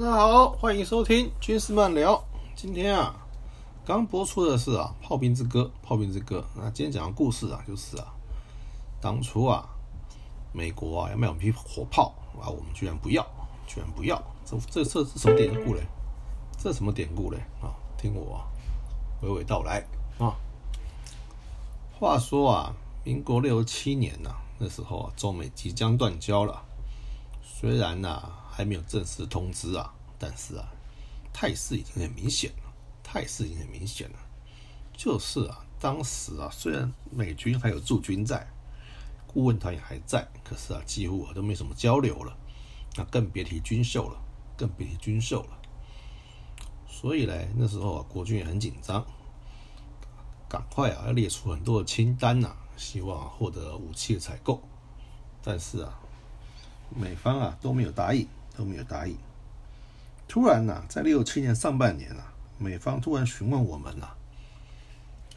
大家好，欢迎收听军事漫聊。今天啊，刚播出的是啊《炮兵之歌》，《炮兵之歌》。那今天讲的故事啊，就是啊，当初啊，美国啊要卖我们一批火炮啊，我们居然不要，居然不要。这这这是什么典故嘞？这什么典故嘞？啊，听我娓娓道来啊。话说啊，民国六十七年呐，那时候啊，中美即将断交了。虽然呐。还没有正式通知啊，但是啊，态势已经很明显了。态势已经很明显了，就是啊，当时啊，虽然美军还有驻军在，顾问团也还在，可是啊，几乎啊都没什么交流了。那更别提军售了，更别提军售了。所以呢，那时候啊，国军也很紧张，赶快啊要列出很多的清单呐，希望获得武器的采购。但是啊，美方啊都没有答应。都没有答应。突然呢，在六七年上半年啊，美方突然询问我们了，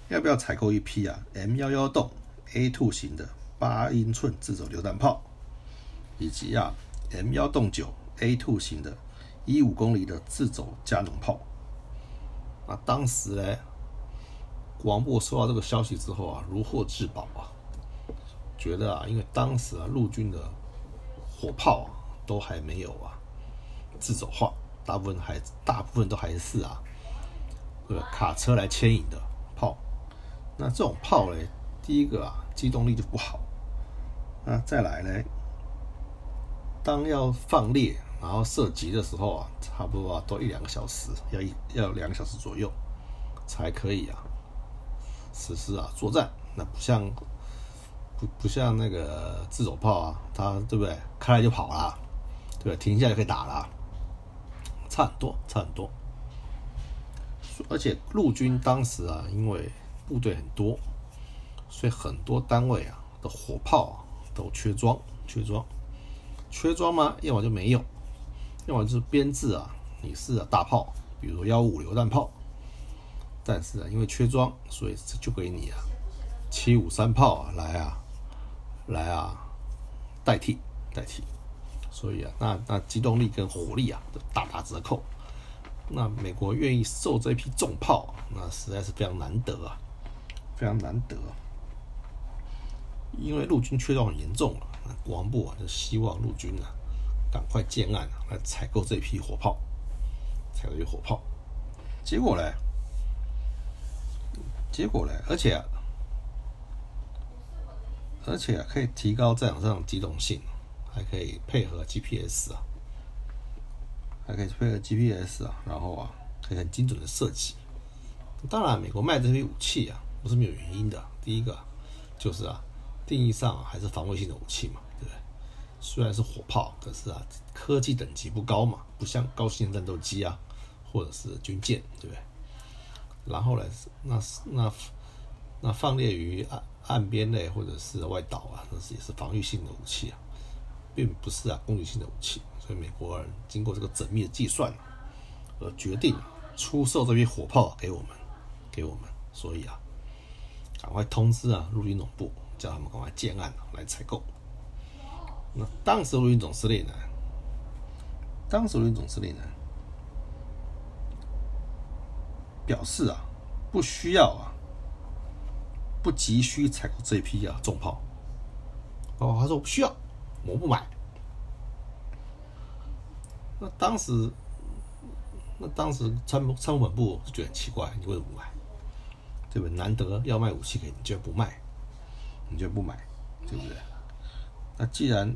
要不要采购一批啊 M 幺幺洞 A two 型的八英寸自走榴弹炮，以及啊 M 幺洞九 A two 型的一五公里的自走加农炮。啊，当时呢，国防部收到这个消息之后啊，如获至宝啊，觉得啊，因为当时啊陆军的火炮啊。都还没有啊，自走化，大部分还大部分都还是啊，对？卡车来牵引的炮，那这种炮嘞，第一个啊，机动力就不好，那再来呢，当要放列然后射击的时候啊，差不多啊，都一两个小时，要一要两个小时左右才可以啊，实施啊作战，那不像不不像那个自走炮啊，它对不对？开来就跑了。对，停下就可以打了，差很多，差很多。而且陆军当时啊，因为部队很多，所以很多单位啊的火炮啊都缺装，缺装，缺装吗？要么就没有，要么就是编制啊，你是大炮，比如说幺五榴弹炮，但是啊，因为缺装，所以就给你啊七五三炮啊来啊来啊代替代替。所以啊，那那机动力跟火力啊都大打折扣。那美国愿意受这批重炮，那实在是非常难得啊，非常难得。因为陆军缺装很严重了，那国防部啊就希望陆军啊赶快建案来采购这批火炮，采购火炮。结果呢？结果呢？而且而且可以提高战场上的机动性。还可以配合 GPS 啊，还可以配合 GPS 啊，然后啊，可以很精准的设计。当然，美国卖这批武器啊，不是没有原因的。第一个就是啊，定义上还是防卫性的武器嘛，对不对？虽然是火炮，可是啊，科技等级不高嘛，不像高性能战斗机啊，或者是军舰，对不对？然后呢，那是那那放列于岸岸边内或者是外岛啊，那是也是防御性的武器啊。并不是啊攻击性的武器，所以美国人经过这个缜密的计算，而决定出售这批火炮给我们，给我们。所以啊，赶快通知啊陆军总部，叫他们赶快建案来采购。那当时陆军总司令呢，当时陆军总司令呢表示啊，不需要啊，不急需采购这批啊重炮。哦，他说不需要。我不买。那当时，那当时参谋参谋本部就觉得很奇怪，你为什么不买？对不对？难得要卖武器给你，居然不卖，你居然不买，对不对？那既然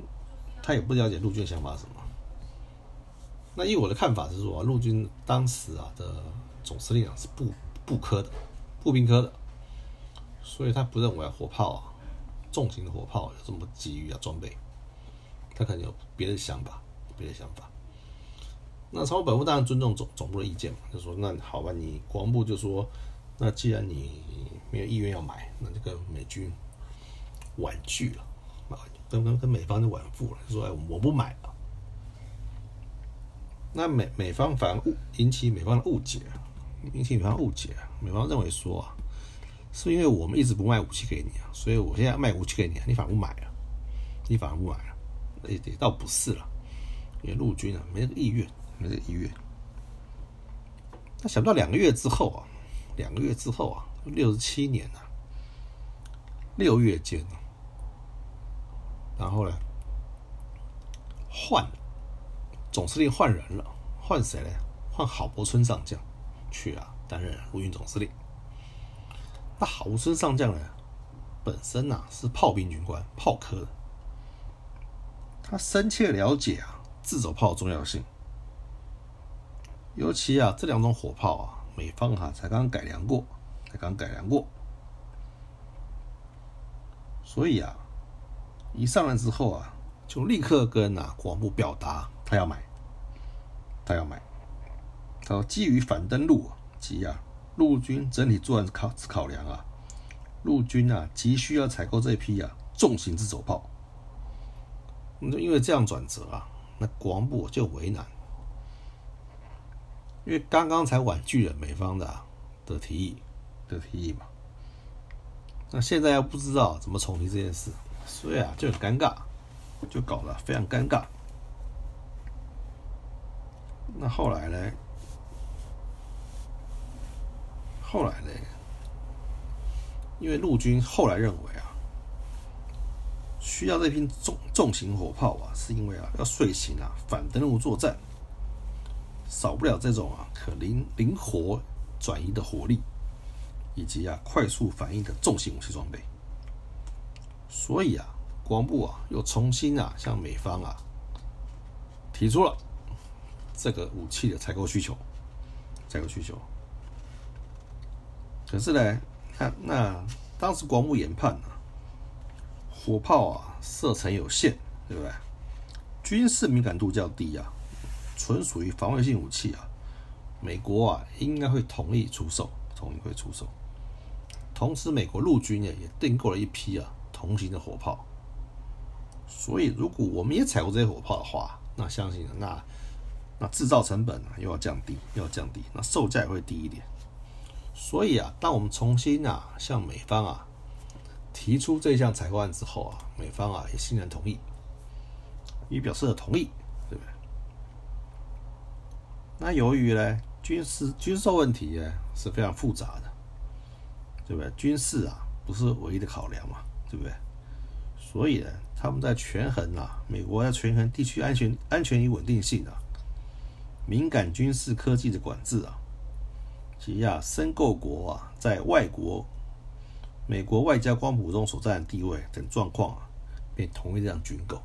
他也不了解陆军想法是什么，那以我的看法是说，陆军当时啊的总司令啊是步步科的，步兵科的，所以他不认为火炮啊，重型的火炮有这么急于要装备。他可能有别的想法，别的想法。那朝本部当然尊重总总部的意见嘛，就说那好吧，你国防部就说，那既然你没有意愿要买，那就跟美军婉拒了，啊，跟跟跟美方就婉拒了，就说哎，我不买了。那美美方反而误引起美方的误解，引起美方误解，美方认为说啊，是因为我们一直不卖武器给你啊，所以我现在卖武器给你，你反而不买了，你反而不买了。也也倒不是了，因为陆军啊没这个意愿，没这个意愿。那想不到两个月之后啊，两个月之后啊，六十七年啊，六月间，然后呢，换总司令换人了，换谁呢？换郝柏村上将去啊，担任陆军总司令。那郝柏村上将呢，本身呐是炮兵军官，炮科的，他深切了解啊自走炮的重要性。尤其啊，这两种火炮啊，美方哈才刚改良过，才刚改良过，所以啊，一上来之后啊，就立刻跟啊国防部表达他要买，他要买。他说，基于反登陆及啊陆军整体作战考考量啊，陆军啊急需要采购这批啊重型自走炮。那因为这样转折啊，那国防部就为难。因为刚刚才婉拒了美方的的提议的提议嘛，那现在又不知道怎么重提这件事，所以啊就很尴尬，就搞得非常尴尬。那后来呢？后来呢？因为陆军后来认为啊，需要这批重重型火炮啊，是因为啊要遂行啊反登陆作战。少不了这种啊可灵灵活转移的火力，以及啊快速反应的重型武器装备。所以啊，国防部啊又重新啊向美方啊提出了这个武器的采购需求，采购需求。可是呢，那那当时国防部研判啊，火炮啊射程有限，对不对？军事敏感度较低啊。纯属于防卫性武器啊，美国啊应该会同意出售，同意会出售。同时，美国陆军呢也订购了一批啊同型的火炮。所以，如果我们也采购这些火炮的话，那相信那那制造成本啊又要降低，又要降低，那售价也会低一点。所以啊，当我们重新啊向美方啊提出这项采购案之后啊，美方啊也欣然同意，也表示了同意。对不对那由于呢，军事军售问题呢是非常复杂的，对不对？军事啊不是唯一的考量嘛，对不对？所以呢，他们在权衡啊，美国要权衡地区安全、安全与稳定性啊，敏感军事科技的管制啊，及啊申购国啊在外国美国外交光谱中所占的地位等状况啊，便同意这样军购。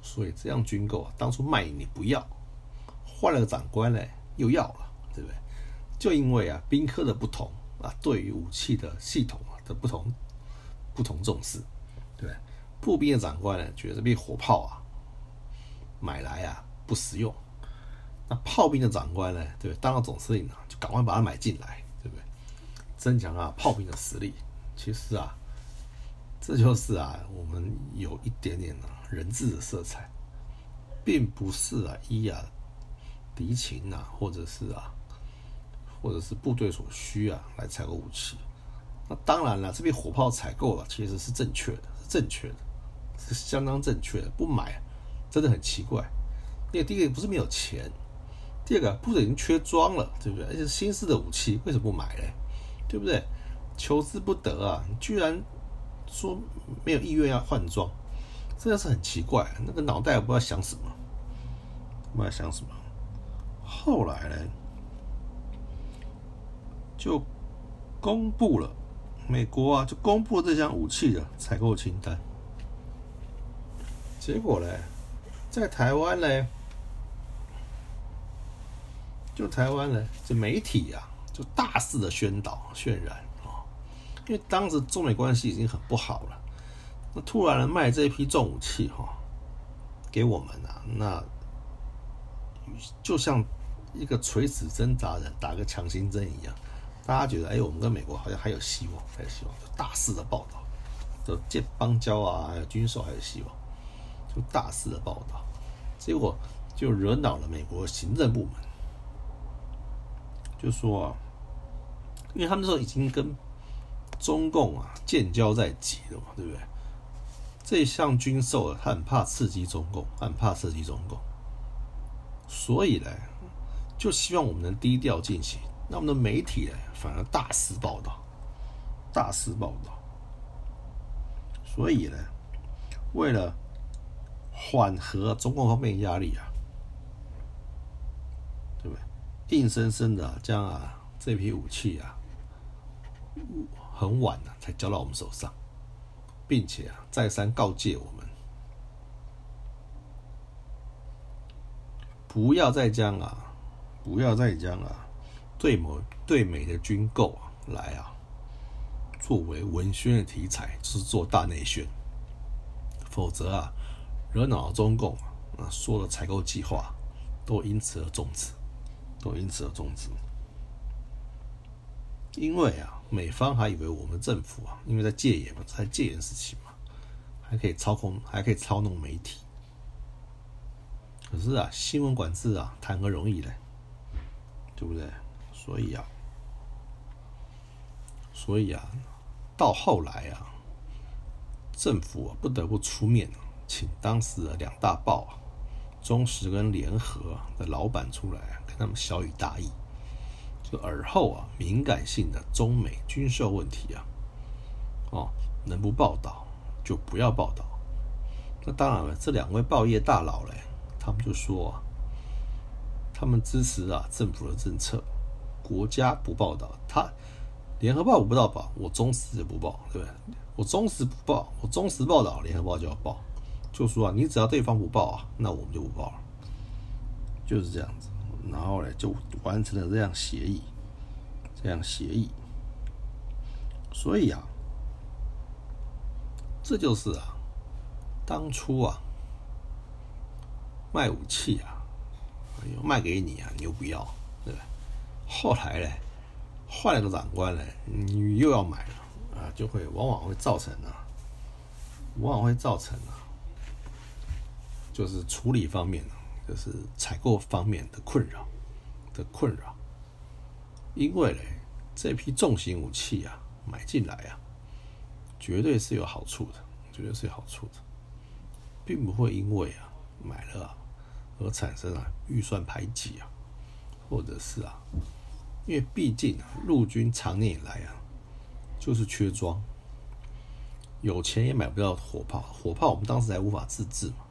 所以这样军购啊，当初卖你不要。换了个长官呢，又要了，对不对？就因为啊，兵科的不同啊，对于武器的系统啊的不同，不同重视，对不对？步兵的长官呢，觉得这批火炮啊，买来啊不实用；那炮兵的长官呢，对不？当了总司令啊，就赶快把它买进来，对不对？增强啊炮兵的实力。其实啊，这就是啊，我们有一点点啊人质的色彩，并不是啊一啊。敌情啊，或者是啊，或者是部队所需啊，来采购武器。那当然了，这批火炮采购了，其实是正确的，是正确的，是相当正确的。不买，真的很奇怪。因为第一个不是没有钱，第二个部队已经缺装了，对不对？而且新式的武器，为什么不买嘞？对不对？求之不得啊！你居然说没有意愿要换装，真的是很奇怪。那个脑袋不知道想什么，不知道想什么。后来呢，就公布了美国啊，就公布这项武器的采购清单。结果呢，在台湾呢，就台湾呢，这媒体啊，就大肆的宣导渲染，因为当时中美关系已经很不好了，那突然卖这一批重武器哈，给我们啊，那就像。一个垂死挣扎的打个强心针一样，大家觉得哎，我们跟美国好像还有希望，还有希望，就大肆的报道，就建邦交啊，还有军售还有希望，就大肆的报道，结果就惹恼了美国行政部门，就说，因为他们那时候已经跟中共啊建交在即了嘛，对不对？这项军售啊，他很怕刺激中共，很怕刺激中共。所以呢，就希望我们能低调进行。那我们的媒体呢，反而大肆报道，大肆报道。所以呢，为了缓和中共方面压力啊，对不对？硬生生的将啊这批武器啊，很晚了才交到我们手上，并且啊再三告诫我们，不要再将啊，不要再将啊对某对美的军购啊来啊作为文宣的题材，是做大内宣，否则啊惹恼了中共啊，说的采购计划都因此而终止，都因此而终止。因为啊，美方还以为我们政府啊，因为在戒严嘛，在戒严时期嘛，还可以操控，还可以操弄媒体。可是啊，新闻管制啊，谈何容易呢？对不对？所以啊，所以啊，到后来啊，政府啊不得不出面，请当时的两大报啊，中时跟联合的老板出来，跟他们小雨大意。就尔后啊，敏感性的中美军售问题啊，哦，能不报道就不要报道。那当然了，这两位报业大佬嘞，他们就说啊，他们支持啊政府的政策，国家不报道，他联合报不报道，我中时也不报，对不对？我中时不报，我中时报道，联合报就要报，就说啊，你只要对方不报啊，那我们就不报了，就是这样子。然后呢，就完成了这样协议，这样协议。所以啊，这就是啊，当初啊，卖武器啊，卖给你啊，你又不要，对吧？后来呢，换了个长官呢，你又要买了啊，就会往往会造成啊，往往会造成啊，就是处理方面。就是采购方面的困扰的困扰，因为嘞，这批重型武器啊，买进来啊，绝对是有好处的，绝对是有好处的，并不会因为啊买了而产生啊预算排挤啊，或者是啊，因为毕竟啊陆军长年以来啊就是缺装，有钱也买不到火炮，火炮我们当时还无法自制嘛。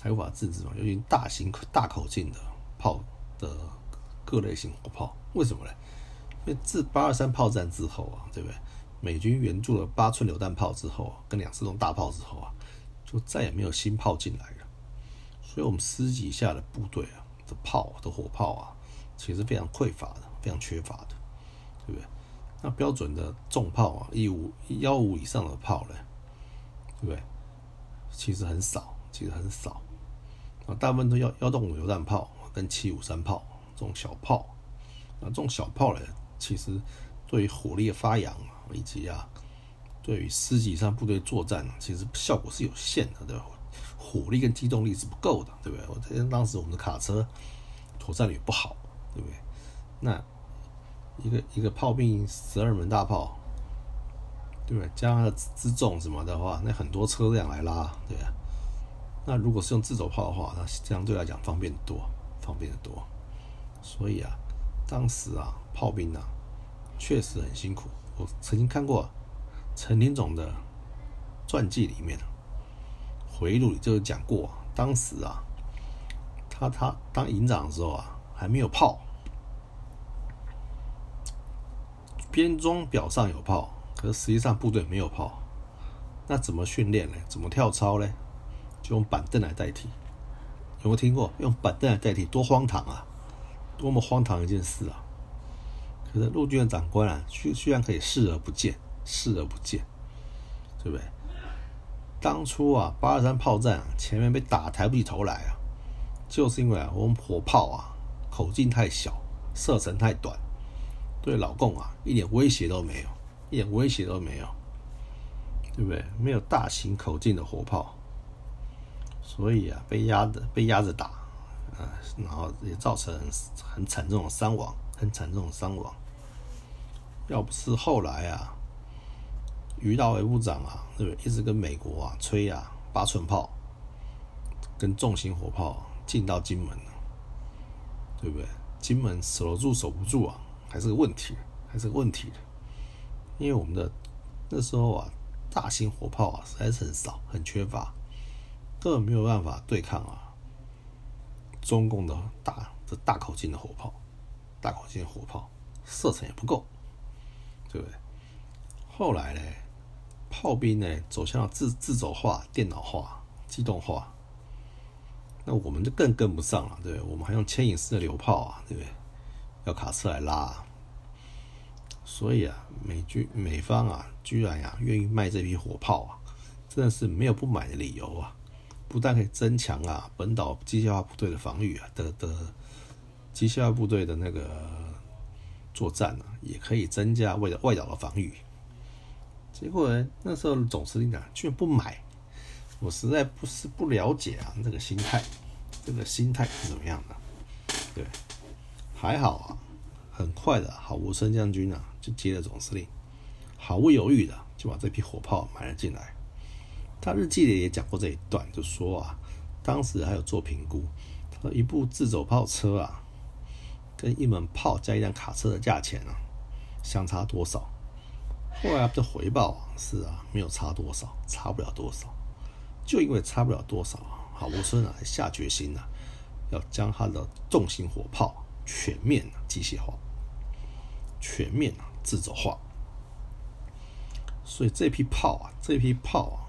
还无法自制嘛？尤其大型大口径的炮的各类型火炮，为什么呢？因为自八二三炮战之后啊，对不对？美军援助了八寸榴弹炮之后，啊跟两次种大炮之后啊，就再也没有新炮进来了。所以，我们师级下的部队啊的炮的火炮啊，其实非常匮乏的，非常缺乏的，对不对？那标准的重炮啊，一五幺五以上的炮呢，对不对？其实很少，其实很少。大部分都要幺洞五榴弹炮跟七五三炮这种小炮，啊，这种小炮呢，其实对于火力的发扬以及啊，对于师级上部队作战，其实效果是有限的，对吧？火力跟机动力是不够的，对不对？我得当时我们的卡车妥战率不好，对不对？那一个一个炮兵十二门大炮，对不对？加上辎重什么的话，那很多车辆来拉，对吧？那如果是用自走炮的话，那相对来讲方便多，方便的多。所以啊，当时啊，炮兵啊，确实很辛苦。我曾经看过陈林总的传记里面，回忆录里就是讲过，当时啊，他他当营长的时候啊，还没有炮，编装表上有炮，可是实际上部队没有炮，那怎么训练呢？怎么跳操呢？就用板凳来代替，有没有听过？用板凳来代替，多荒唐啊！多么荒唐一件事啊！可是陆军的长官啊，居居然可以视而不见，视而不见，对不对？当初啊，八二三炮战啊，前面被打抬不起头来啊，就是因为啊，我们火炮啊，口径太小，射程太短，对老共啊，一点威胁都没有，一点威胁都没有，对不对？没有大型口径的火炮。所以啊，被压的被压着打，啊，然后也造成很惨重的伤亡，很惨重的伤亡。要不是后来啊，于大伟部长啊，对不对？一直跟美国啊吹啊，八寸炮跟重型火炮进到金门对不对？金门守得住守不住啊，还是个问题，还是个问题的。因为我们的那时候啊，大型火炮啊实在是很少，很缺乏，根本没有办法对抗啊中共的大这大口径的火炮，大口径火炮射程也不够，对不对？后来呢，炮兵呢走向了自自走化、电脑化、机动化。那我们就更跟不上了，对不对？我们还用牵引式的榴炮啊，对不对？要卡车来拉，啊所以啊，美军美方啊，居然呀愿意卖这批火炮啊，真的是没有不买的理由啊！不但可以增强啊本岛机械化部队的防御啊的的机械化部队的那个作战啊，也可以增加外外岛的防御。结果呢，那时候总司令呢，居然不买。我实在不是不了解啊，那个心态，这个心态是怎么样的？对，还好啊，很快的，郝无生将军啊就接了总司令，毫不犹豫的就把这批火炮买了进来。他日记里也讲过这一段，就说啊，当时还有做评估，他说一部自走炮车啊，跟一门炮加一辆卡车的价钱啊，相差多少？后来的回报啊，是啊，没有差多少，差不了多少。就因为差不了多少啊，郝无生啊下决心啊，要将他的重型火炮全面机械化，全面啊自走化。所以这批炮啊，这批炮啊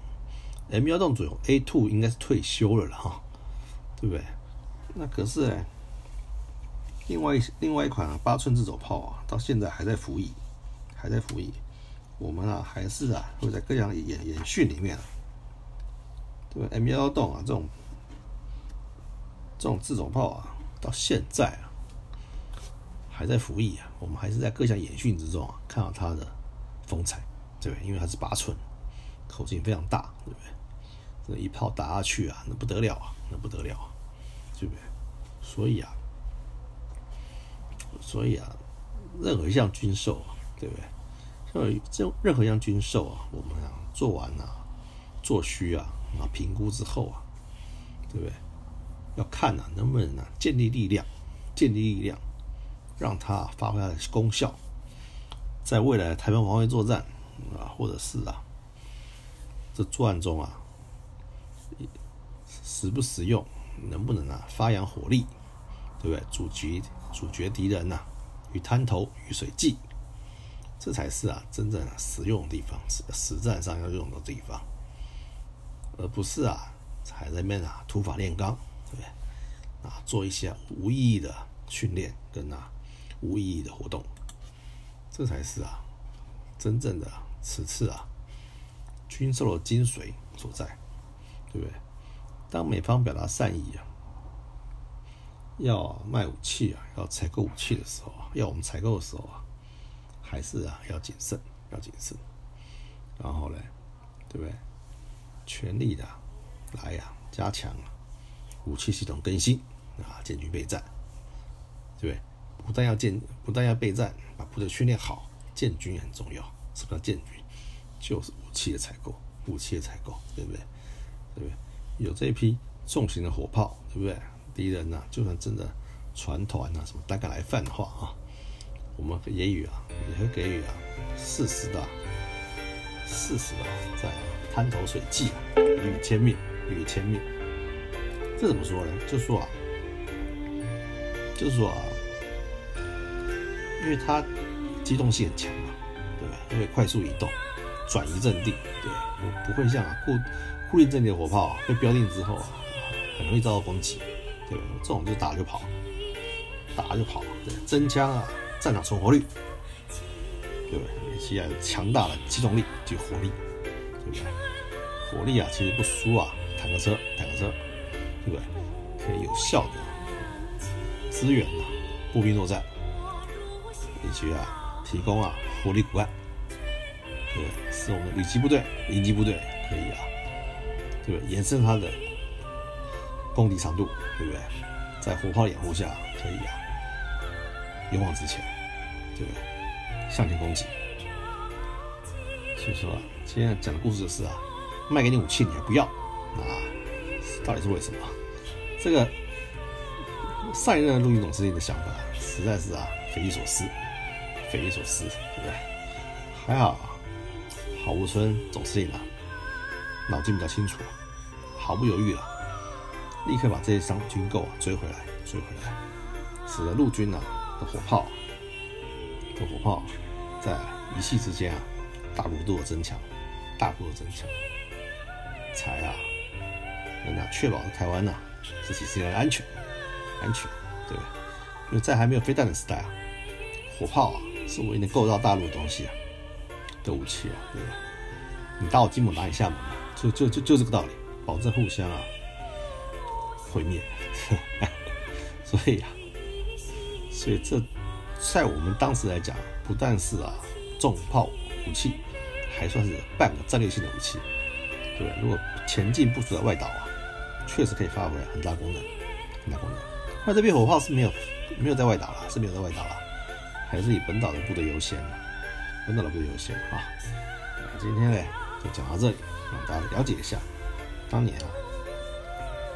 ，M 幺洞左右 A two 应该是退休了了哈，对不对？那可是呢，另外另外一款八寸自走炮啊，到现在还在服役，还在服役。我们啊，还是啊，会在各项演演训里面。对 M 幺洞啊，这种这种自走炮啊，到现在啊还在服役啊。我们还是在各项演训之中啊，看到它的风采，对不对？因为它是八寸，口径非常大，对不对？那一炮打下去啊，那不得了啊，那不得了啊，对不对？所以啊，所以啊，任何一项军售啊，对不对？像这任何一项军售啊，我们啊做完啊，做虚啊。啊，评估之后啊，对不对？要看啊，能不能啊建立力量，建立力量，让它发挥它的功效，在未来台湾防卫作战啊，或者是啊这作战中啊，实不实用，能不能啊发扬火力，对不对？阻击阻绝敌人呐，与滩头与水际，这才是啊真正实用的地方，实实战上要用的地方。而不是啊，还在面啊土法炼钢，对不对？啊，做一些无意义的训练跟啊无意义的活动，这才是啊真正的此次啊军售的精髓所在，对不对？当美方表达善意啊，要卖武器啊，要采购武器的时候啊，要我们采购的时候啊，还是啊要谨慎，要谨慎。然后呢，对不对？全力的来呀，加强武器系统更新啊，建军备战，对不对？不但要建，不但要备战，把部队训练好，建军也很重要。什么叫建军？就是武器的采购，武器的采购，对不对？对不对？有这批重型的火炮，对不对？敌人呐，就算真的船团呐，什么大概来犯的话啊，我们也予啊，也会给予啊适时的、适时的在。滩头水系啊，予以歼灭，予以歼灭。这怎么说呢？就说啊，就是说啊，因为它机动性很强嘛，对不对？因为快速移动，转移阵地，对，不会像啊固固定阵地的火炮 被标定之后啊，很容易遭到攻击，对吧？这种就打就跑，打就跑，对，增加啊战场存活率，对不对？以及啊强大的机动力及火力。对不对？火力啊，其实不输啊，坦克车，坦克车，对不对？可以有效的支援啊，步兵作战，以及啊，提供啊火力骨干，对不对？使我们的旅级部队、营级部队可以啊，对不对？延伸它的攻敌长度，对？不对？在火炮掩护下，可以啊，勇往直前，对不对？向前攻击。所以说。今天讲的故事就是啊，卖给你武器你还不要啊？到底是为什么？这个上一任陆军总司令的想法，实在是啊匪夷所思，匪夷所思，对不对？还好，郝吴村总司令啊，脑筋比较清楚，毫不犹豫了，立刻把这些伤军购啊追回来，追回来，使得陆军啊的火炮，的火炮在一夕之间啊大幅度的增强，大幅度增强，才啊能啊确保台湾呐这几十年安全。安全，对不对？因为在还没有飞弹的时代啊，火炮啊是唯一能够到大陆的东西啊的武器啊，对不对？你打我金门，打你厦门嘛，就就就就这个道理，保证互相啊毁灭。所以啊，所以这在我们当时来讲，不但是啊重炮武器，还算是半个战略性的武器，对？如果前进部署在外岛啊，确实可以发挥很大功能，很大功能。那这边火炮是没有没有在外岛了，是没有在外岛了，还是以本岛的部队优先本岛的部队优先啊。那今天呢就讲到这里，让大家了解一下当年啊，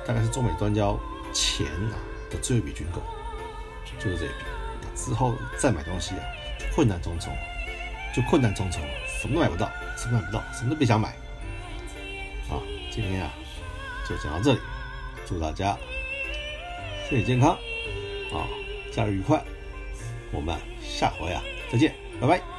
大概是中美断交前啊的最后一笔军购，就是这一笔。之后再买东西啊，困难重重，就困难重重，什么都买不到，什么都买不到，什么都别想买。啊，今天啊就讲到这里，祝大家。身体健康，啊，假日愉快，我们下回啊再见，拜拜。